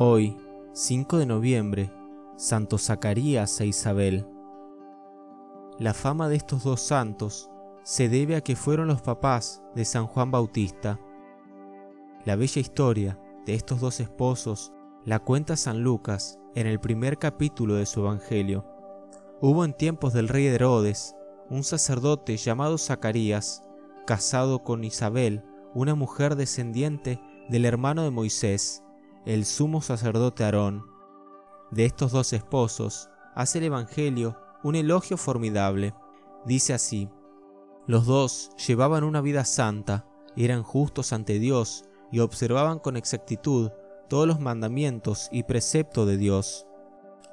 Hoy, 5 de noviembre, Santo Zacarías e Isabel. La fama de estos dos santos se debe a que fueron los papás de San Juan Bautista. La bella historia de estos dos esposos la cuenta San Lucas en el primer capítulo de su Evangelio. Hubo en tiempos del rey Herodes un sacerdote llamado Zacarías, casado con Isabel, una mujer descendiente del hermano de Moisés, el sumo sacerdote Aarón. De estos dos esposos hace el Evangelio un elogio formidable. Dice así, los dos llevaban una vida santa, eran justos ante Dios y observaban con exactitud todos los mandamientos y preceptos de Dios.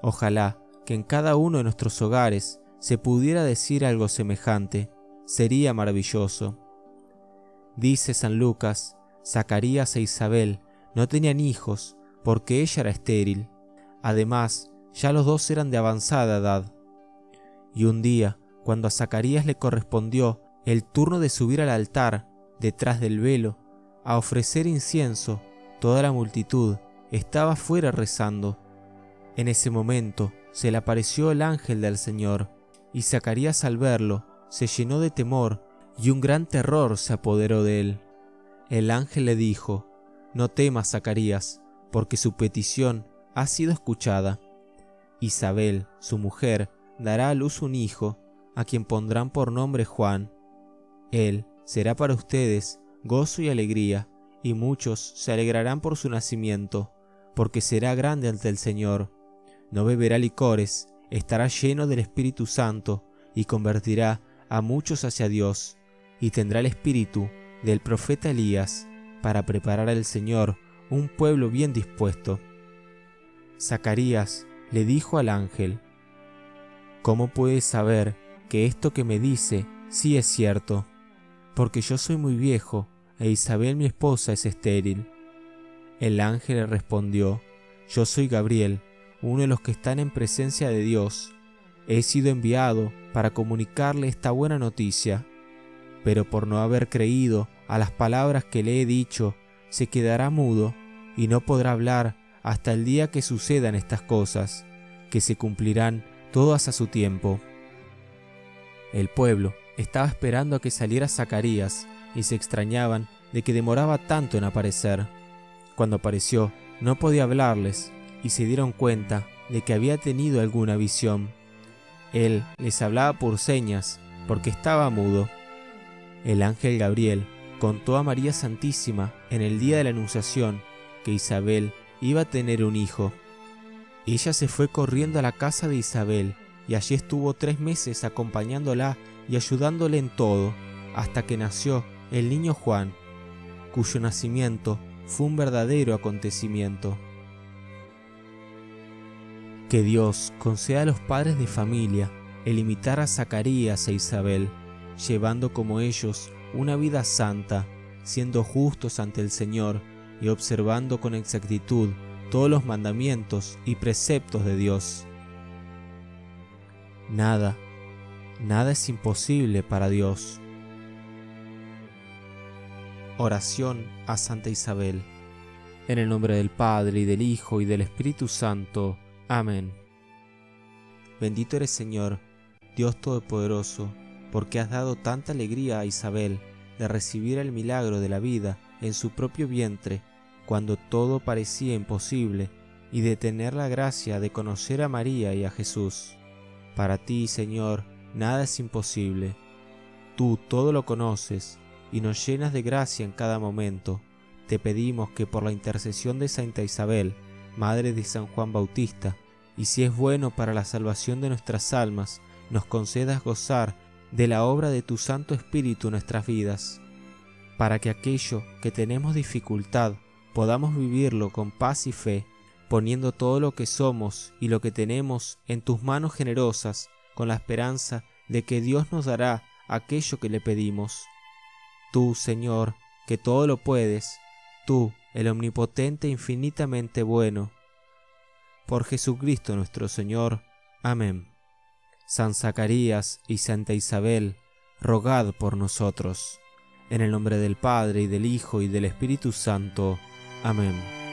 Ojalá que en cada uno de nuestros hogares se pudiera decir algo semejante, sería maravilloso. Dice San Lucas, Zacarías e Isabel no tenían hijos porque ella era estéril. Además, ya los dos eran de avanzada edad. Y un día, cuando a Zacarías le correspondió el turno de subir al altar, detrás del velo, a ofrecer incienso, toda la multitud estaba fuera rezando. En ese momento se le apareció el ángel del Señor, y Zacarías al verlo se llenó de temor y un gran terror se apoderó de él. El ángel le dijo, no temas, Zacarías, porque su petición ha sido escuchada. Isabel, su mujer, dará a luz un hijo, a quien pondrán por nombre Juan. Él será para ustedes gozo y alegría, y muchos se alegrarán por su nacimiento, porque será grande ante el Señor. No beberá licores, estará lleno del Espíritu Santo, y convertirá a muchos hacia Dios, y tendrá el espíritu del profeta Elías, para preparar al Señor un pueblo bien dispuesto. Zacarías le dijo al ángel, ¿Cómo puedes saber que esto que me dice sí es cierto? Porque yo soy muy viejo e Isabel mi esposa es estéril. El ángel le respondió, Yo soy Gabriel, uno de los que están en presencia de Dios. He sido enviado para comunicarle esta buena noticia, pero por no haber creído a las palabras que le he dicho, se quedará mudo y no podrá hablar hasta el día que sucedan estas cosas, que se cumplirán todas a su tiempo. El pueblo estaba esperando a que saliera Zacarías y se extrañaban de que demoraba tanto en aparecer. Cuando apareció, no podía hablarles y se dieron cuenta de que había tenido alguna visión. Él les hablaba por señas porque estaba mudo. El ángel Gabriel contó a María Santísima en el día de la Anunciación que Isabel iba a tener un hijo. Ella se fue corriendo a la casa de Isabel y allí estuvo tres meses acompañándola y ayudándole en todo, hasta que nació el niño Juan, cuyo nacimiento fue un verdadero acontecimiento. Que Dios conceda a los padres de familia el imitar a Zacarías e Isabel, llevando como ellos una vida santa, siendo justos ante el Señor y observando con exactitud todos los mandamientos y preceptos de Dios. Nada, nada es imposible para Dios. Oración a Santa Isabel. En el nombre del Padre y del Hijo y del Espíritu Santo. Amén. Bendito eres Señor, Dios Todopoderoso, porque has dado tanta alegría a Isabel de recibir el milagro de la vida en su propio vientre, cuando todo parecía imposible, y de tener la gracia de conocer a María y a Jesús. Para ti, Señor, nada es imposible. Tú todo lo conoces y nos llenas de gracia en cada momento. Te pedimos que por la intercesión de Santa Isabel, Madre de San Juan Bautista, y si es bueno para la salvación de nuestras almas, nos concedas gozar de la obra de tu Santo Espíritu en nuestras vidas, para que aquello que tenemos dificultad podamos vivirlo con paz y fe, poniendo todo lo que somos y lo que tenemos en tus manos generosas, con la esperanza de que Dios nos dará aquello que le pedimos. Tú, Señor, que todo lo puedes, tú, el omnipotente infinitamente bueno. Por Jesucristo nuestro Señor. Amén. San Zacarías y Santa Isabel, rogad por nosotros. En el nombre del Padre y del Hijo y del Espíritu Santo. Amén.